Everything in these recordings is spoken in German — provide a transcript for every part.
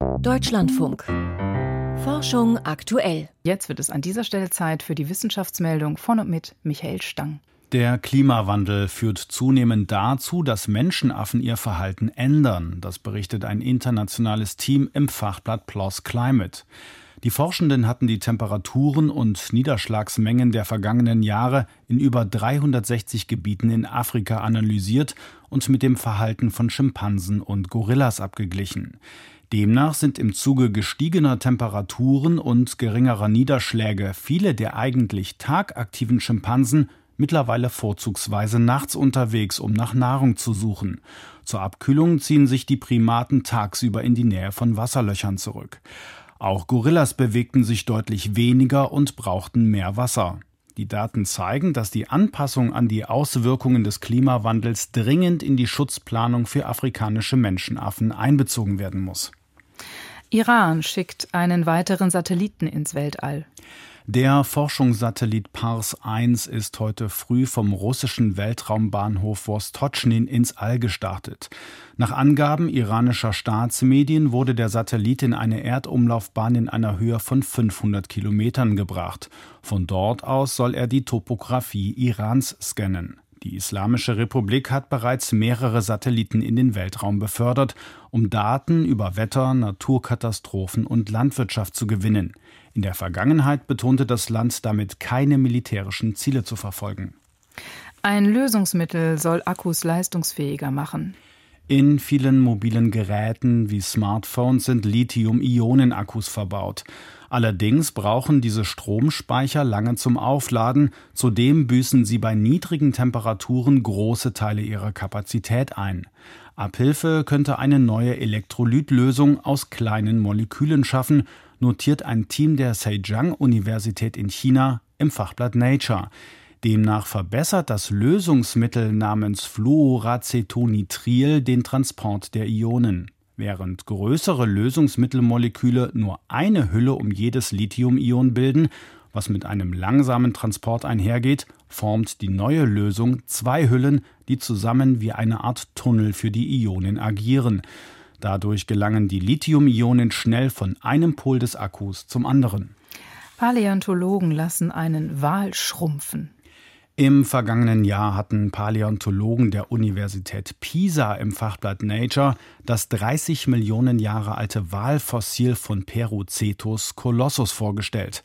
Deutschlandfunk. Forschung aktuell. Jetzt wird es an dieser Stelle Zeit für die Wissenschaftsmeldung von und mit Michael Stang. Der Klimawandel führt zunehmend dazu, dass Menschenaffen ihr Verhalten ändern. Das berichtet ein internationales Team im Fachblatt PLOS Climate. Die Forschenden hatten die Temperaturen und Niederschlagsmengen der vergangenen Jahre in über 360 Gebieten in Afrika analysiert und mit dem Verhalten von Schimpansen und Gorillas abgeglichen. Demnach sind im Zuge gestiegener Temperaturen und geringerer Niederschläge viele der eigentlich tagaktiven Schimpansen mittlerweile vorzugsweise nachts unterwegs, um nach Nahrung zu suchen. Zur Abkühlung ziehen sich die Primaten tagsüber in die Nähe von Wasserlöchern zurück. Auch Gorillas bewegten sich deutlich weniger und brauchten mehr Wasser. Die Daten zeigen, dass die Anpassung an die Auswirkungen des Klimawandels dringend in die Schutzplanung für afrikanische Menschenaffen einbezogen werden muss. Iran schickt einen weiteren Satelliten ins Weltall. Der Forschungssatellit Pars 1 ist heute früh vom russischen Weltraumbahnhof Vostochnin ins All gestartet. Nach Angaben iranischer Staatsmedien wurde der Satellit in eine Erdumlaufbahn in einer Höhe von 500 Kilometern gebracht. Von dort aus soll er die Topographie Irans scannen. Die Islamische Republik hat bereits mehrere Satelliten in den Weltraum befördert, um Daten über Wetter, Naturkatastrophen und Landwirtschaft zu gewinnen. In der Vergangenheit betonte das Land damit keine militärischen Ziele zu verfolgen. Ein Lösungsmittel soll Akkus leistungsfähiger machen. In vielen mobilen Geräten wie Smartphones sind Lithium-Ionen-Akkus verbaut. Allerdings brauchen diese Stromspeicher lange zum Aufladen, zudem büßen sie bei niedrigen Temperaturen große Teile ihrer Kapazität ein. Abhilfe könnte eine neue Elektrolytlösung aus kleinen Molekülen schaffen, notiert ein Team der Zhejiang-Universität in China im Fachblatt Nature. Demnach verbessert das Lösungsmittel namens Fluoracetonitril den Transport der Ionen. Während größere Lösungsmittelmoleküle nur eine Hülle um jedes Lithium-Ion bilden, was mit einem langsamen Transport einhergeht, formt die neue Lösung zwei Hüllen, die zusammen wie eine Art Tunnel für die Ionen agieren. Dadurch gelangen die Lithium-Ionen schnell von einem Pol des Akkus zum anderen. Paläontologen lassen einen Wal schrumpfen. Im vergangenen Jahr hatten Paläontologen der Universität Pisa im Fachblatt Nature das 30 Millionen Jahre alte Walfossil von Perucetus colossus vorgestellt.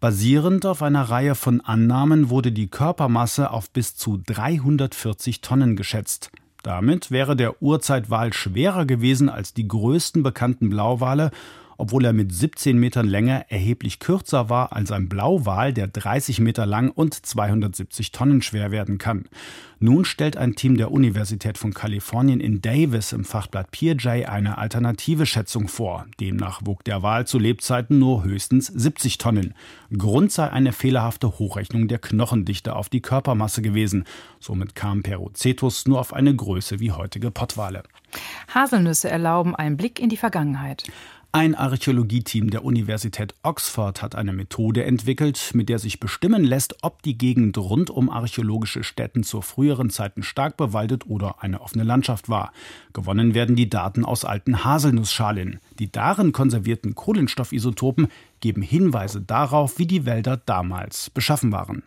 Basierend auf einer Reihe von Annahmen wurde die Körpermasse auf bis zu 340 Tonnen geschätzt. Damit wäre der Urzeitwal schwerer gewesen als die größten bekannten Blauwale obwohl er mit 17 Metern Länge erheblich kürzer war als ein Blauwal, der 30 Meter lang und 270 Tonnen schwer werden kann. Nun stellt ein Team der Universität von Kalifornien in Davis im Fachblatt PeerJ eine alternative Schätzung vor. Demnach wog der Wal zu Lebzeiten nur höchstens 70 Tonnen. Grund sei eine fehlerhafte Hochrechnung der Knochendichte auf die Körpermasse gewesen. Somit kam Perocetus nur auf eine Größe wie heutige Pottwale. Haselnüsse erlauben einen Blick in die Vergangenheit. Ein Archäologieteam der Universität Oxford hat eine Methode entwickelt, mit der sich bestimmen lässt, ob die Gegend rund um archäologische Stätten zu früheren Zeiten stark bewaldet oder eine offene Landschaft war. Gewonnen werden die Daten aus alten Haselnussschalen. Die darin konservierten Kohlenstoffisotopen geben Hinweise darauf, wie die Wälder damals beschaffen waren.